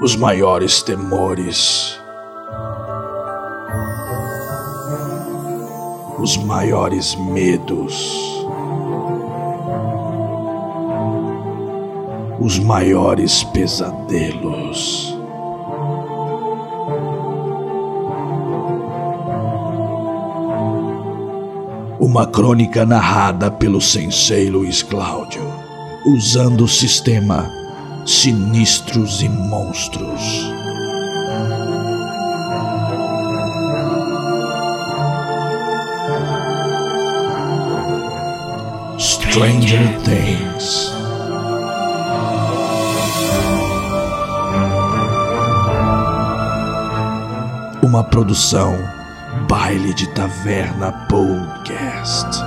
os maiores temores, os maiores medos, os maiores pesadelos. Uma crônica narrada pelo sensei Luiz Cláudio, usando o sistema Sinistros e Monstros. Stranger Things. Uma produção Baile de Taverna Podcast.